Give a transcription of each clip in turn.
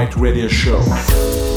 Right radio show.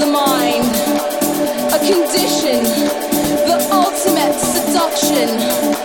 The mind, a condition, the ultimate seduction,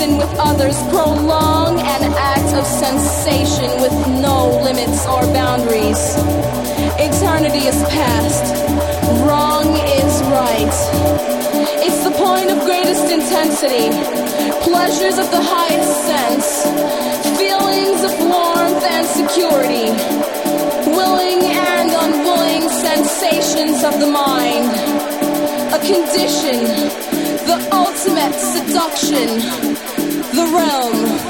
unison with others prolong an act of sensation with no limits or boundaries. Eternity is past, wrong is right. It's the point of greatest intensity, pleasures of the highest sense. Feelings of warmth and security, willing and unwilling sensations of the mind, a condition, the ultimate seduction, the realm.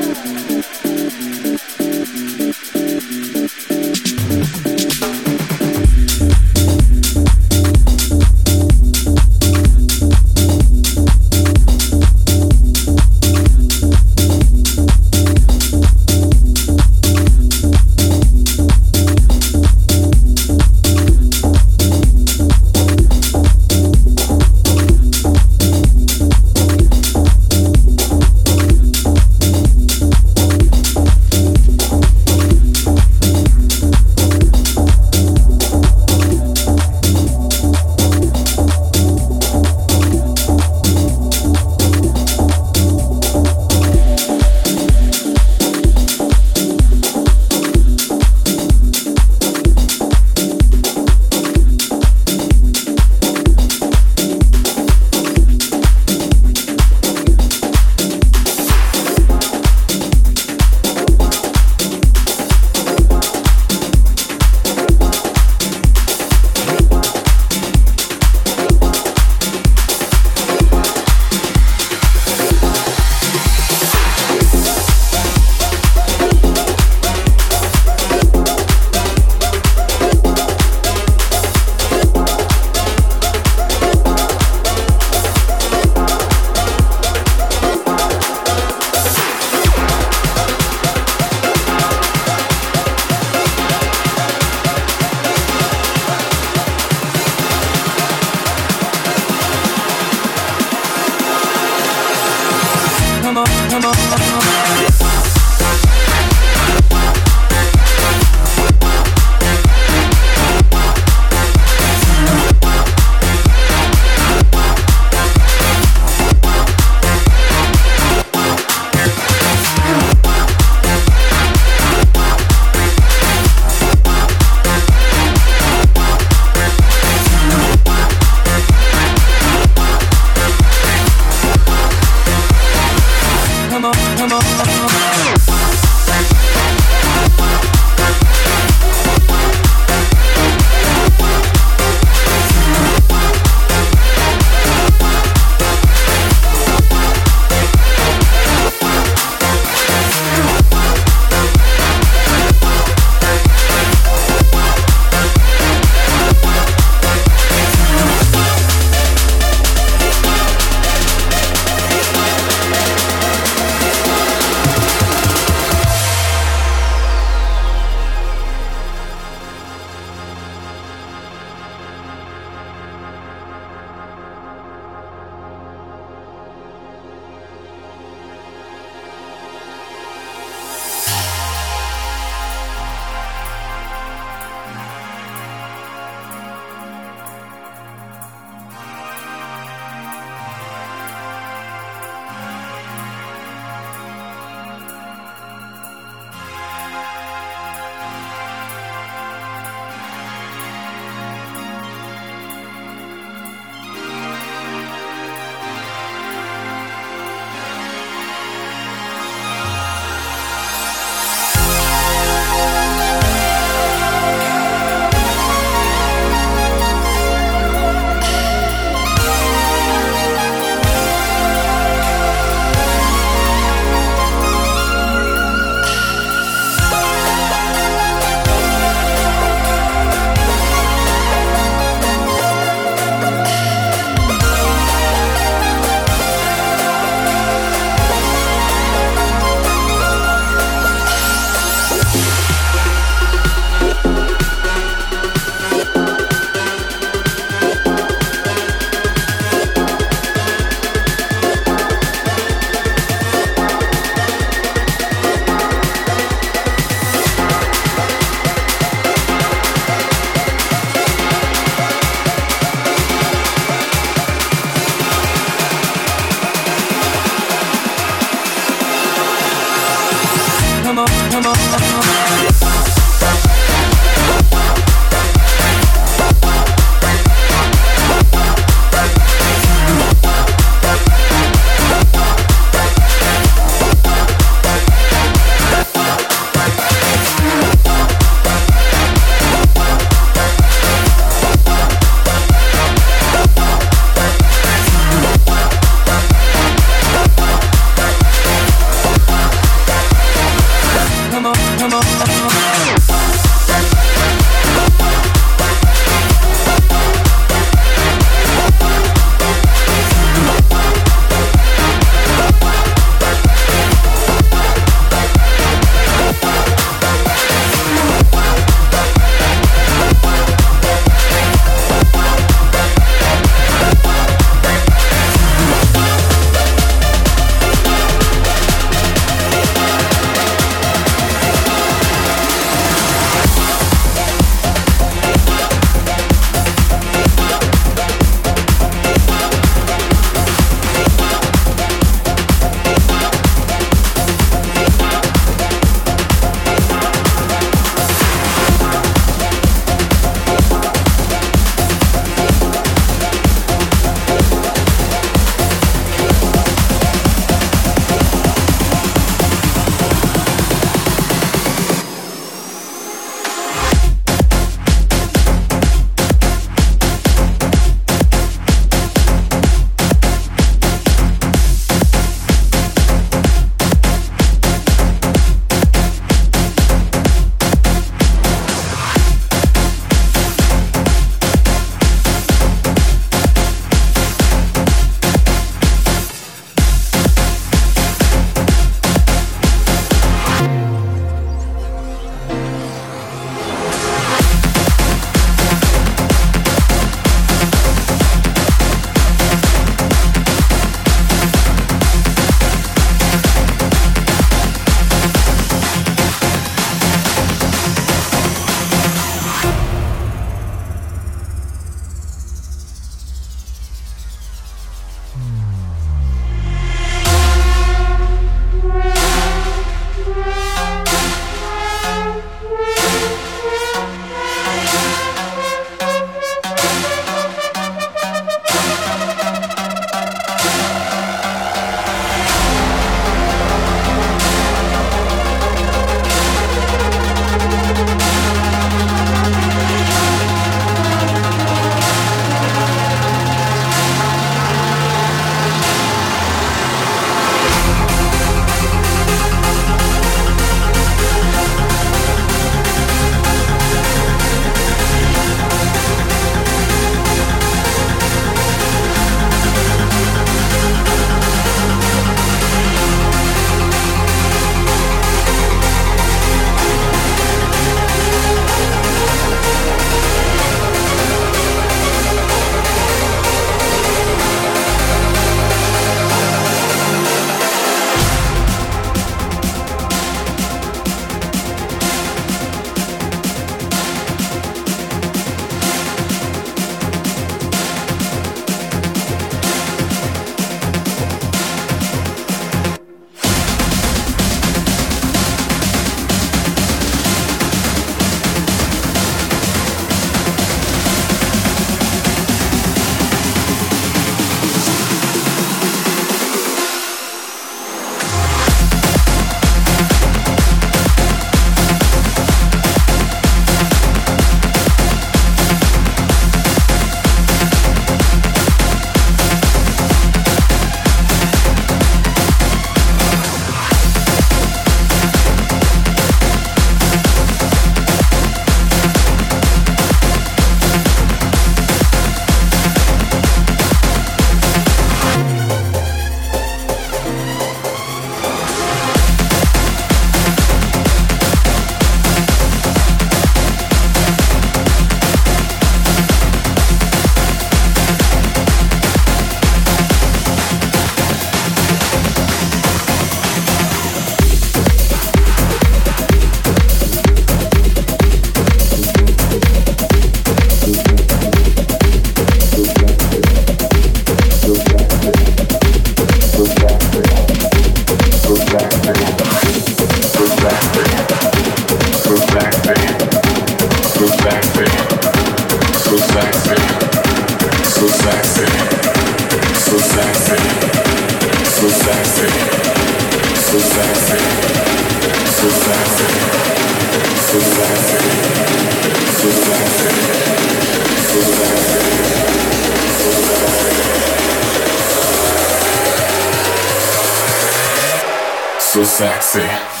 so sexy.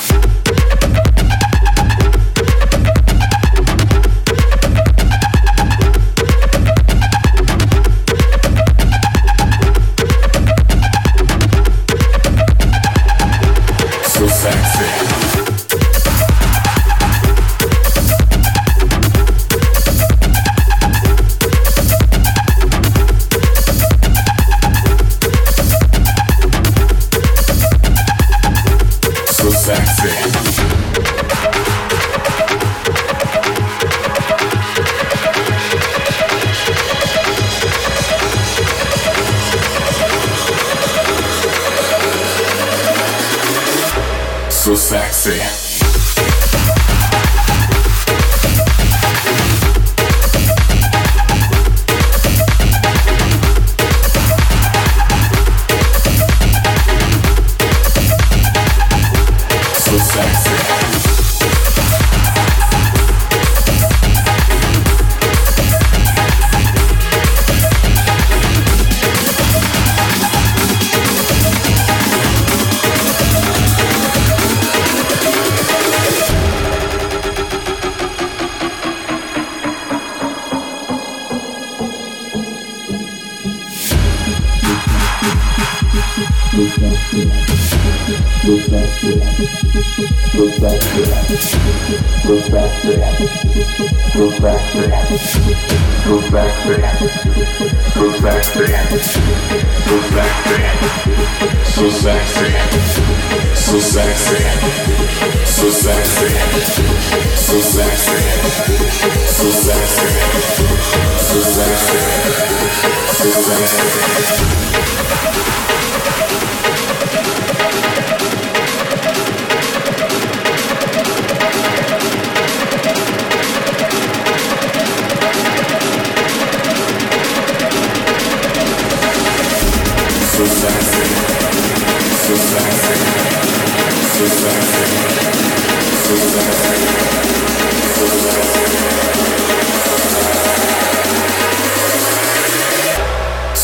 Move back three. Move So sexy. So sexy. So sexy. So sexy. So sexy. So sexy. So sexy.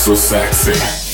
so sexy.